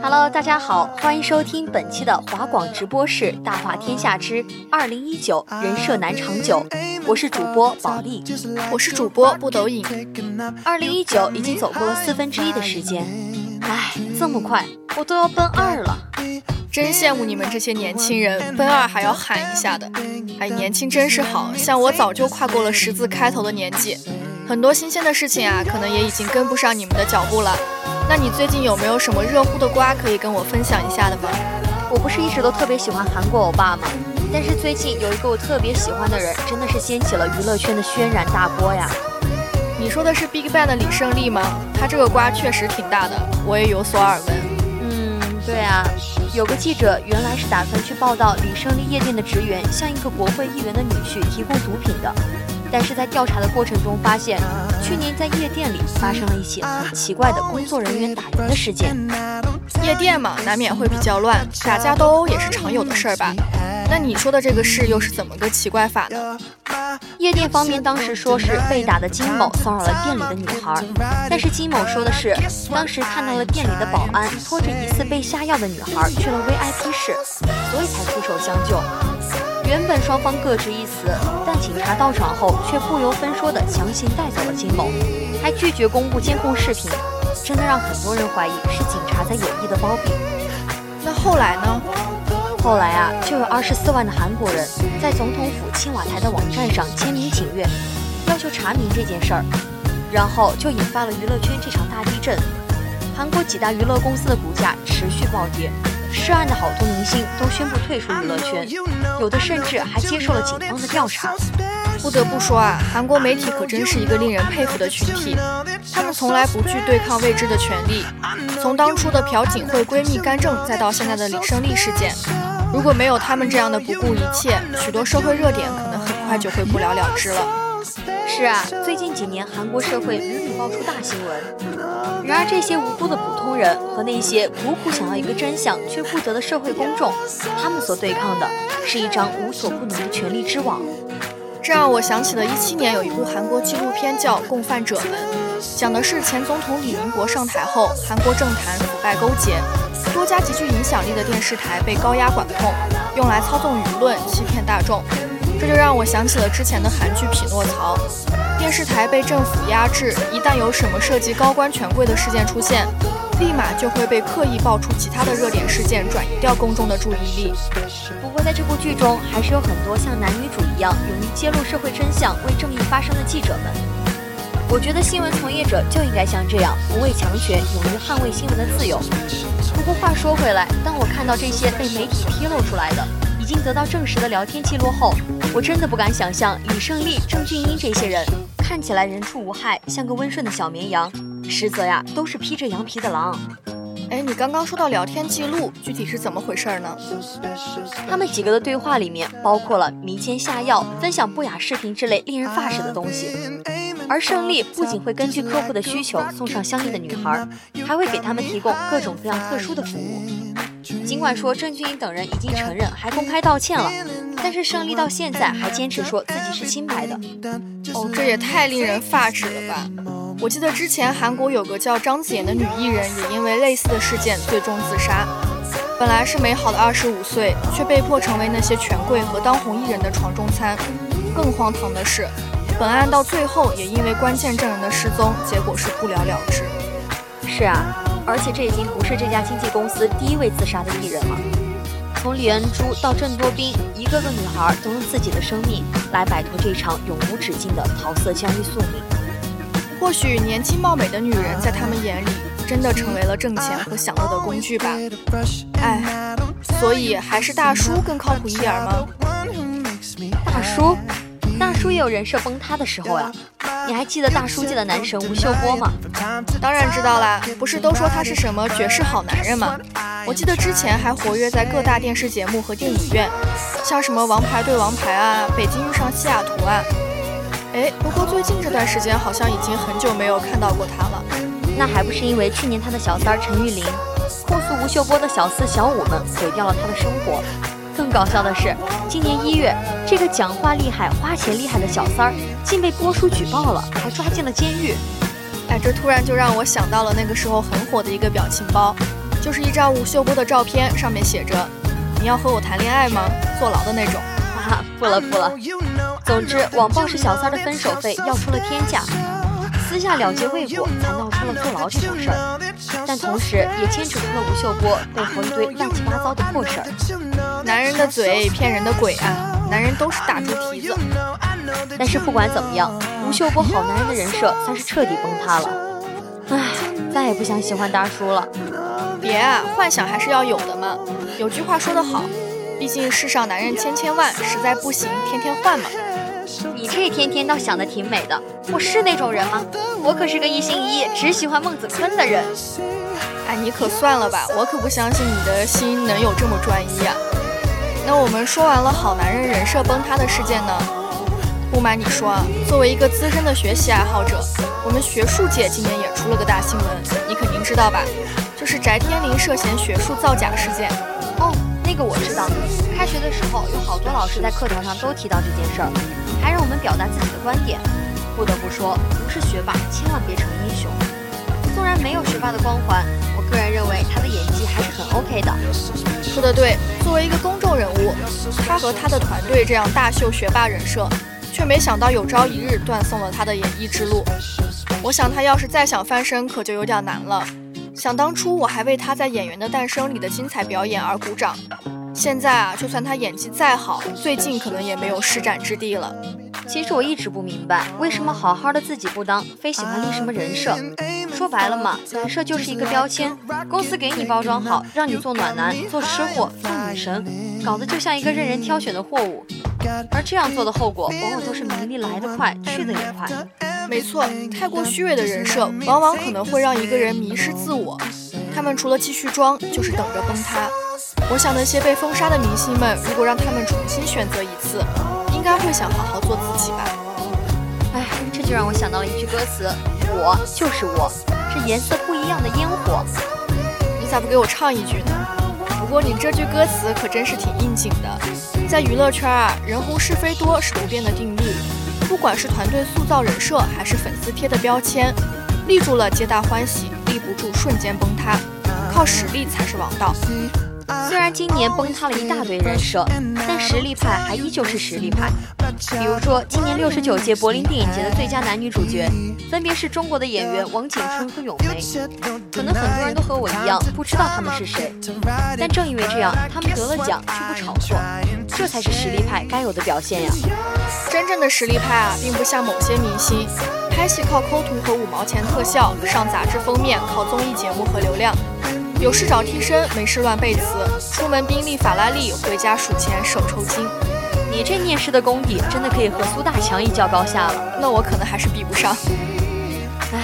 Hello，大家好，欢迎收听本期的华广直播室《大话天下之二零一九人设难长久》，我是主播宝莉，我是主播不抖影。二零一九已经走过了四分之一的时间，唉，这么快，我都要奔二了，真羡慕你们这些年轻人，奔二还要喊一下的。哎，年轻真是好，像我早就跨过了十字开头的年纪，很多新鲜的事情啊，可能也已经跟不上你们的脚步了。那你最近有没有什么热乎的瓜可以跟我分享一下的吗？我不是一直都特别喜欢韩国欧巴吗？但是最近有一个我特别喜欢的人，真的是掀起了娱乐圈的轩然大波呀！你说的是 BigBang 的李胜利吗？他这个瓜确实挺大的，我也有所耳闻。对啊，有个记者原来是打算去报道李胜利夜店的职员向一个国会议员的女婿提供毒品的。但是在调查的过程中发现，去年在夜店里发生了一起很奇怪的工作人员打人的事件。夜店嘛，难免会比较乱，打架斗殴也是常有的事儿吧？那你说的这个事又是怎么个奇怪法呢？夜店方面当时说是被打的金某骚扰了店里的女孩，但是金某说的是当时看到了店里的保安拖着疑似被下药的女孩去了 VIP 室，所以才出手相救。原本双方各执一词，但警察到场后却不由分说地强行带走了金某，还拒绝公布监控视频，真的让很多人怀疑是警察在有意的包庇。那后来呢？后来啊，就有二十四万的韩国人在总统府青瓦台的网站上签名请愿，要求查明这件事儿，然后就引发了娱乐圈这场大地震，韩国几大娱乐公司的股价持续暴跌。涉案的好多明星都宣布退出娱乐圈，有的甚至还接受了警方的调查。不得不说啊，韩国媒体可真是一个令人佩服的群体，他们从来不惧对抗未知的权利。从当初的朴槿惠闺蜜干政，再到现在的李胜利事件，如果没有他们这样的不顾一切，许多社会热点可能很快就会不了了之了。是啊，最近几年韩国社会屡屡爆出大新闻。然而，这些无辜的普通人和那些苦苦想要一个真相却不得的社会公众，他们所对抗的是一张无所不能的权力之网。这让我想起了一七年有一部韩国纪录片叫《共犯者们》，讲的是前总统李明博上台后，韩国政坛腐败勾结，多家极具影响力的电视台被高压管控，用来操纵舆论、欺骗大众。这就让我想起了之前的韩剧《匹诺曹》。电视台被政府压制，一旦有什么涉及高官权贵的事件出现，立马就会被刻意爆出其他的热点事件，转移掉公众的注意力。不过在这部剧中，还是有很多像男女主一样勇于揭露社会真相、为正义发声的记者们。我觉得新闻从业者就应该像这样，不畏强权，勇于捍卫新闻的自由。不过话说回来，当我看到这些被媒体披露出来的，已经得到证实的聊天记录后，我真的不敢想象李胜利、郑俊英这些人。看起来人畜无害，像个温顺的小绵羊，实则呀都是披着羊皮的狼。哎，你刚刚说到聊天记录，具体是怎么回事呢？他们几个的对话里面包括了迷奸下药、分享不雅视频之类令人发指的东西。而胜利不仅会根据客户的需求送上相应的女孩，还会给他们提供各种各样特殊的服务。尽管说郑俊英等人已经承认，还公开道歉了。但是胜利到现在还坚持说自己是清白的，哦，这也太令人发指了吧！我记得之前韩国有个叫张子妍的女艺人，也因为类似的事件最终自杀。本来是美好的二十五岁，却被迫成为那些权贵和当红艺人的床中餐。更荒唐的是，本案到最后也因为关键证人的失踪，结果是不了了之。是啊，而且这已经不是这家经纪公司第一位自杀的艺人了。从李恩珠到郑多彬，一个个女孩都用自己的生命来摆脱这场永无止境的桃色交易宿命。或许年轻貌美的女人在他们眼里，真的成为了挣钱和享乐的工具吧。哎，所以还是大叔更靠谱一点吗？大叔，大叔也有人设崩塌的时候呀。你还记得大叔界的男神吴秀波吗？当然知道啦，不是都说他是什么绝世好男人吗？我记得之前还活跃在各大电视节目和电影院，像什么《王牌对王牌》啊，《北京遇上西雅图》啊。哎，不过最近这段时间好像已经很久没有看到过他了。那还不是因为去年他的小三陈玉玲控诉吴秀波的小四小五们毁掉了他的生活。更搞笑的是，今年一月，这个讲话厉害、花钱厉害的小三儿竟被波叔举报了，还抓进了监狱。哎，这突然就让我想到了那个时候很火的一个表情包，就是一张吴秀波的照片，上面写着“你要和我谈恋爱吗？坐牢的那种。”哈哈，不了不了。总之，网暴是小三的分手费要出了天价，私下了结未果，才闹出了坐牢这种事儿。但同时也牵扯出了吴秀波背后一堆乱七八糟的破事儿。男人的嘴骗人的鬼啊！男人都是大猪蹄子。但是不管怎么样，吴秀波好男人的人设算是彻底崩塌了。唉，再也不想喜欢大叔了。别啊，幻想还是要有的嘛。有句话说得好。毕竟世上男人千千万，实在不行天天换嘛。你这天天倒想的挺美的，我是那种人吗？我可是个一心一意只喜欢孟子坤的人。哎，你可算了吧，我可不相信你的心能有这么专一啊。那我们说完了好男人人设崩塌的事件呢？不瞒你说啊，作为一个资深的学习爱好者，我们学术界今年也出了个大新闻，你肯定知道吧？就是翟天临涉嫌学术造假事件。哦。那个我知道，开学的时候有好多老师在课堂上都提到这件事儿，还让我们表达自己的观点。不得不说，不是学霸千万别成英雄。纵然没有学霸的光环，我个人认为他的演技还是很 OK 的。说的对，作为一个公众人物，他和他的团队这样大秀学霸人设，却没想到有朝一日断送了他的演艺之路。我想他要是再想翻身，可就有点难了。想当初我还为他在《演员的诞生》里的精彩表演而鼓掌，现在啊，就算他演技再好，最近可能也没有施展之地了。其实我一直不明白，为什么好好的自己不当，非喜欢立什么人设？说白了嘛，人设就是一个标签，公司给你包装好，让你做暖男、做吃货、做女神，搞得就像一个任人挑选的货物。而这样做的后果，往往都是名利来得快，去得也快。没错，太过虚伪的人设，往往可能会让一个人迷失自我。他们除了继续装，就是等着崩塌。我想那些被封杀的明星们，如果让他们重新选择一次，应该会想好好做自己吧。哎，这就让我想到了一句歌词：我就是我，是颜色不一样的烟火。你咋不给我唱一句呢？不过你这句歌词可真是挺应景的。在娱乐圈啊，人红是非多是不变的定律。不管是团队塑造人设，还是粉丝贴的标签，立住了皆大欢喜，立不住瞬间崩塌，靠实力才是王道。虽然今年崩塌了一大堆人设，但实力派还依旧是实力派。比如说，今年六十九届柏林电影节的最佳男女主角，分别是中国的演员王景春和咏梅。可能很多人都和我一样不知道他们是谁，但正因为这样，他们得了奖却不炒作，这才是实力派该有的表现呀。真正的实力派啊，并不像某些明星，拍戏靠抠图和五毛钱特效，上杂志封面靠综艺节目和流量。有事找替身，没事乱背词，出门宾利法拉利，回家数钱手抽筋。你这念诗的功底，真的可以和苏大强一较高下了。那我可能还是比不上。唉，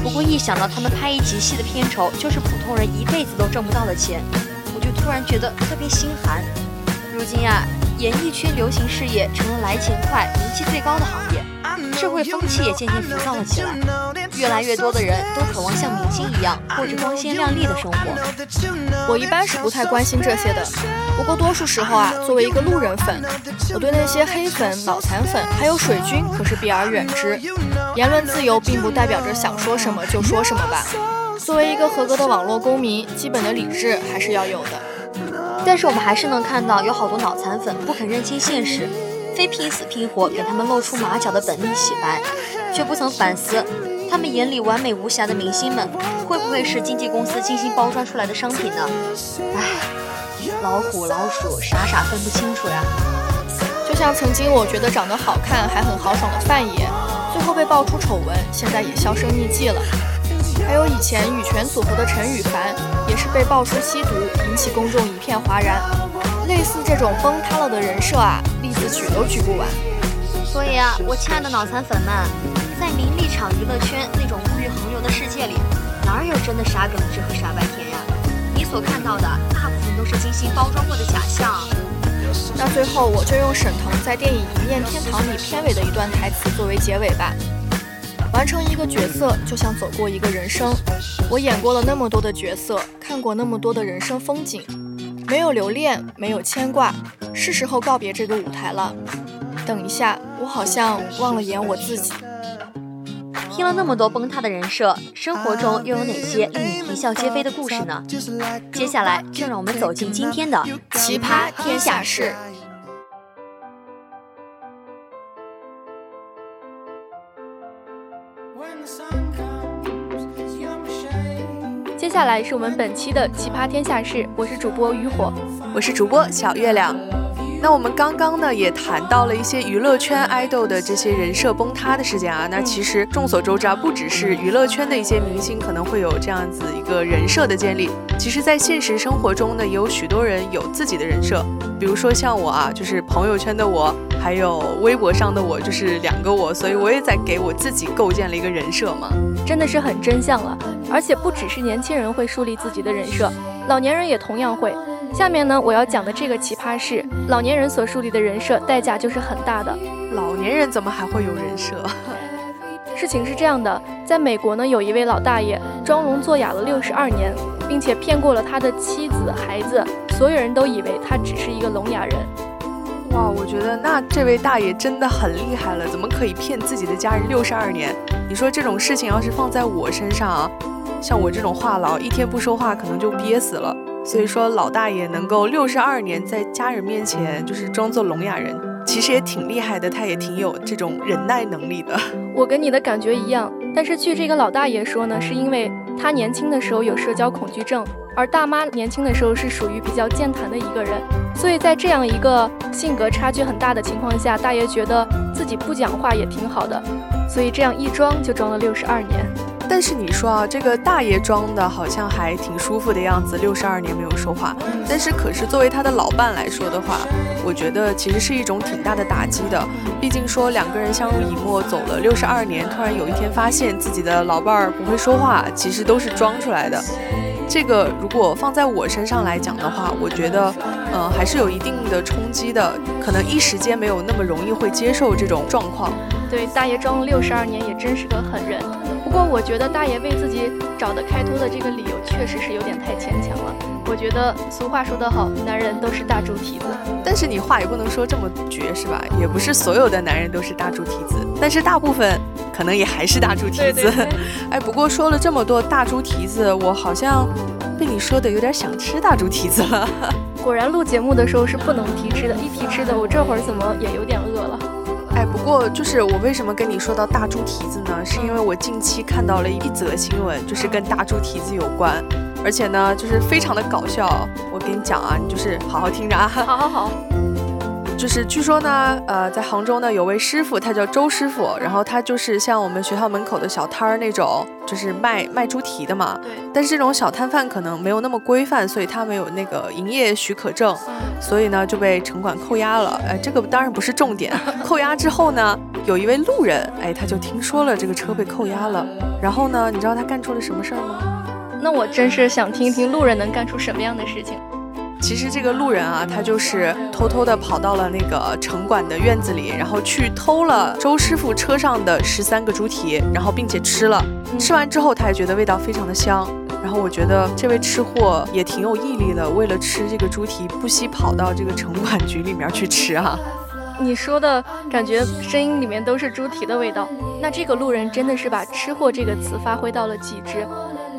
不过一想到他们拍一集戏的片酬就是普通人一辈子都挣不到的钱，我就突然觉得特别心寒。如今啊，演艺圈流行事业成了来钱快、名气最高的行业。社会风气也渐渐浮躁了起来，越来越多的人都渴望像明星一样过着光鲜亮丽的生活。我一般是不太关心这些的，不过多数时候啊，作为一个路人粉，我对那些黑粉、脑残粉还有水军可是避而远之。言论自由并不代表着想说什么就说什么吧。作为一个合格的网络公民，基本的理智还是要有的。但是我们还是能看到有好多脑残粉不肯认清现实，非拼死拼活给他们露出马脚的本命洗白，却不曾反思他们眼里完美无瑕的明星们会不会是经纪公司精心包装出来的商品呢？唉，老虎老鼠傻傻分不清楚呀。就像曾经我觉得长得好看还很豪爽的范爷，最后被爆出丑闻，现在也销声匿迹了。还有以前羽泉组合的陈羽凡，也是被爆出吸毒，引起公众一片哗然。类似这种崩塌了的人设啊，例子举都举不完。所以啊，我亲爱的脑残粉们，在名利场娱乐圈那种物欲横流的世界里，哪有真的傻耿直和傻白甜呀？你所看到的大部分都是精心包装过的假象。那最后，我就用沈腾在电影《一念天堂》里片尾的一段台词作为结尾吧。完成一个角色，就像走过一个人生。我演过了那么多的角色，看过那么多的人生风景，没有留恋，没有牵挂，是时候告别这个舞台了。等一下，我好像忘了演我自己。听了那么多崩塌的人设，生活中又有哪些令你啼笑皆非的故事呢？接下来就让我们走进今天的奇葩天下事。接下来是我们本期的奇葩天下事，我是主播渔火，我是主播小月亮。那我们刚刚呢也谈到了一些娱乐圈爱豆的这些人设崩塌的事件啊。那其实众所周知啊，不只是娱乐圈的一些明星可能会有这样子一个人设的建立，其实在现实生活中呢，也有许多人有自己的人设。比如说像我啊，就是朋友圈的我，还有微博上的我，就是两个我，所以我也在给我自己构建了一个人设嘛。真的是很真相了，而且不只是年轻人会树立自己的人设，老年人也同样会。下面呢，我要讲的这个奇葩是，老年人所树立的人设代价就是很大的。老年人怎么还会有人设？事情是这样的，在美国呢，有一位老大爷装聋作哑了六十二年，并且骗过了他的妻子、孩子，所有人都以为他只是一个聋哑人。哇，我觉得那这位大爷真的很厉害了，怎么可以骗自己的家人六十二年？你说这种事情要是放在我身上啊，像我这种话痨，一天不说话可能就憋死了。所以说，老大爷能够六十二年在家人面前就是装作聋哑人，其实也挺厉害的。他也挺有这种忍耐能力的。我跟你的感觉一样，但是据这个老大爷说呢，是因为他年轻的时候有社交恐惧症，而大妈年轻的时候是属于比较健谈的一个人，所以在这样一个性格差距很大的情况下，大爷觉得自己不讲话也挺好的，所以这样一装就装了六十二年。但是你说啊，这个大爷装的好像还挺舒服的样子，六十二年没有说话。但是可是作为他的老伴来说的话，我觉得其实是一种挺大的打击的。毕竟说两个人相濡以沫走了六十二年，突然有一天发现自己的老伴儿不会说话，其实都是装出来的。这个如果放在我身上来讲的话，我觉得，呃，还是有一定的冲击的，可能一时间没有那么容易会接受这种状况。对，大爷装了六十二年也真是个狠人。不过我觉得大爷为自己找的开脱的这个理由确实是有点太牵强了。我觉得俗话说得好，男人都是大猪蹄子。但是你话也不能说这么绝是吧？也不是所有的男人都是大猪蹄子，但是大部分可能也还是大猪蹄子。哎，不过说了这么多大猪蹄子，我好像被你说的有点想吃大猪蹄子了。果然录节目的时候是不能提吃的，一提吃的，我这会儿怎么也有点饿了。哎，不过就是我为什么跟你说到大猪蹄子呢？是因为我近期看到了一则新闻，就是跟大猪蹄子有关，而且呢，就是非常的搞笑。我跟你讲啊，你就是好好听着啊。好好好。就是据说呢，呃，在杭州呢，有位师傅，他叫周师傅，然后他就是像我们学校门口的小摊儿那种，就是卖卖猪蹄的嘛。对。但是这种小摊贩可能没有那么规范，所以他没有那个营业许可证，所以呢就被城管扣押了。哎，这个当然不是重点。扣押之后呢，有一位路人，哎，他就听说了这个车被扣押了，然后呢，你知道他干出了什么事儿吗？那我真是想听一听路人能干出什么样的事情。其实这个路人啊，他就是偷偷的跑到了那个城管的院子里，然后去偷了周师傅车上的十三个猪蹄，然后并且吃了。吃完之后，他也觉得味道非常的香。然后我觉得这位吃货也挺有毅力的，为了吃这个猪蹄，不惜跑到这个城管局里面去吃啊。你说的感觉声音里面都是猪蹄的味道，那这个路人真的是把“吃货”这个词发挥到了极致。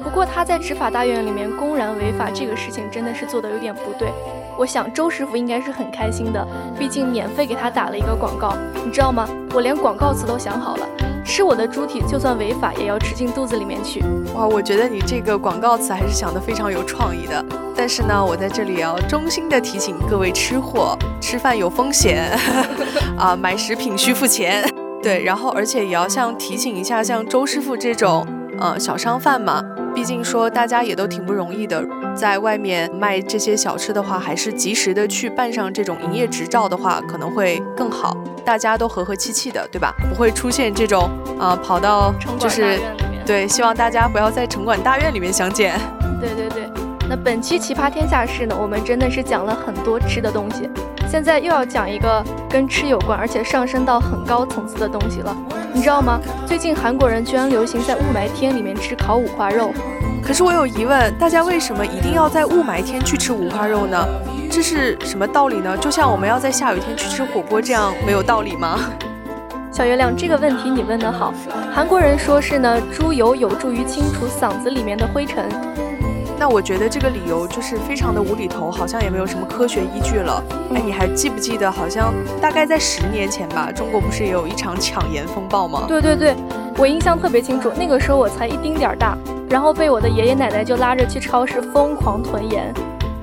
不过他在执法大院里面公然违法，这个事情真的是做的有点不对。我想周师傅应该是很开心的，毕竟免费给他打了一个广告，你知道吗？我连广告词都想好了，吃我的猪蹄就算违法，也要吃进肚子里面去。哇，我觉得你这个广告词还是想得非常有创意的。但是呢，我在这里要衷心的提醒各位吃货，吃饭有风险，啊，买食品需付钱。对，然后而且也要像提醒一下，像周师傅这种，呃，小商贩嘛，毕竟说大家也都挺不容易的，在外面卖这些小吃的话，还是及时的去办上这种营业执照的话，可能会更好，大家都和和气气的，对吧？不会出现这种，啊，跑到就是对，希望大家不要在城管大院里面相见。对对对，那本期奇葩天下事呢，我们真的是讲了很多吃的东西。现在又要讲一个跟吃有关，而且上升到很高层次的东西了，你知道吗？最近韩国人居然流行在雾霾天里面吃烤五花肉。可是我有疑问，大家为什么一定要在雾霾天去吃五花肉呢？这是什么道理呢？就像我们要在下雨天去吃火锅这样，没有道理吗？小月亮，这个问题你问得好。韩国人说是呢，猪油有助于清除嗓子里面的灰尘。那我觉得这个理由就是非常的无厘头，好像也没有什么科学依据了。哎，你还记不记得，好像大概在十年前吧，中国不是也有一场抢盐风暴吗？对对对，我印象特别清楚，那个时候我才一丁点儿大，然后被我的爷爷奶奶就拉着去超市疯狂囤盐。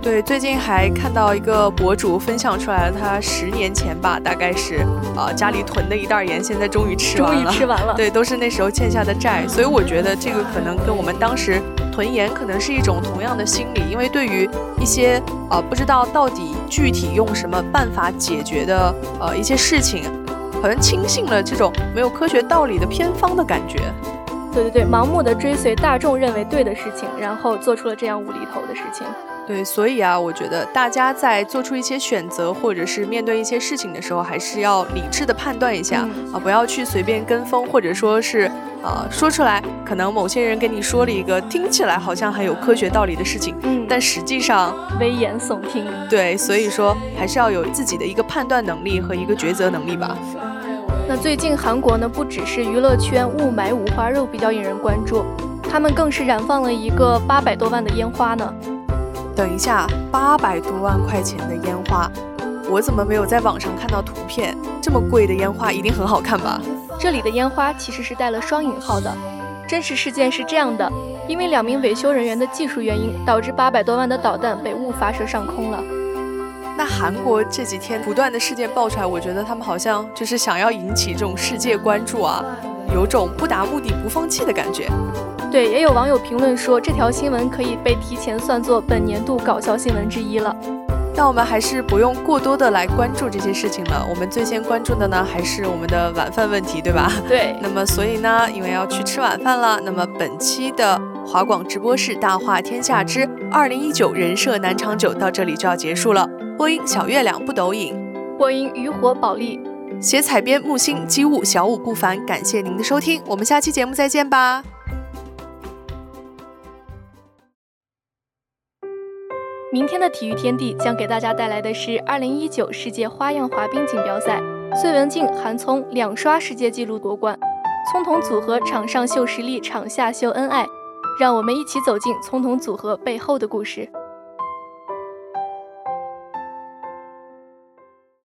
对，最近还看到一个博主分享出来了，他十年前吧，大概是啊家里囤的一袋盐，现在终于吃完了。终于吃完了。对，都是那时候欠下的债，所以我觉得这个可能跟我们当时。囤盐可能是一种同样的心理，因为对于一些呃不知道到底具体用什么办法解决的呃一些事情，好像轻信了这种没有科学道理的偏方的感觉。对对对，盲目的追随大众认为对的事情，然后做出了这样无厘头的事情。对，所以啊，我觉得大家在做出一些选择或者是面对一些事情的时候，还是要理智的判断一下啊，不要去随便跟风，或者说是。呃，说出来，可能某些人跟你说了一个听起来好像很有科学道理的事情，嗯，但实际上危言耸听。对，所以说还是要有自己的一个判断能力和一个抉择能力吧。那最近韩国呢，不只是娱乐圈雾霾五花肉比较引人关注，他们更是燃放了一个八百多万的烟花呢。等一下，八百多万块钱的烟花，我怎么没有在网上看到图片？这么贵的烟花一定很好看吧？这里的烟花其实是带了双引号的，真实事件是这样的：因为两名维修人员的技术原因，导致八百多万的导弹被误发射上空了。那韩国这几天不断的事件爆出来，我觉得他们好像就是想要引起这种世界关注啊，有种不达目的不放弃的感觉。对，也有网友评论说，这条新闻可以被提前算作本年度搞笑新闻之一了。那我们还是不用过多的来关注这些事情了。我们最先关注的呢，还是我们的晚饭问题，对吧？对。那么，所以呢，因为要去吃晚饭了，那么本期的华广直播室大话天下之二零一九人设难长久到这里就要结束了。播音小月亮不抖影，播音渔火保利，写采编木星机务小五不凡。感谢您的收听，我们下期节目再见吧。明天的体育天地将给大家带来的是二零一九世界花样滑冰锦标赛，隋文静、韩聪两刷世界纪录夺冠，聪童组合场上秀实力，场下秀恩爱，让我们一起走进聪童组合背后的故事。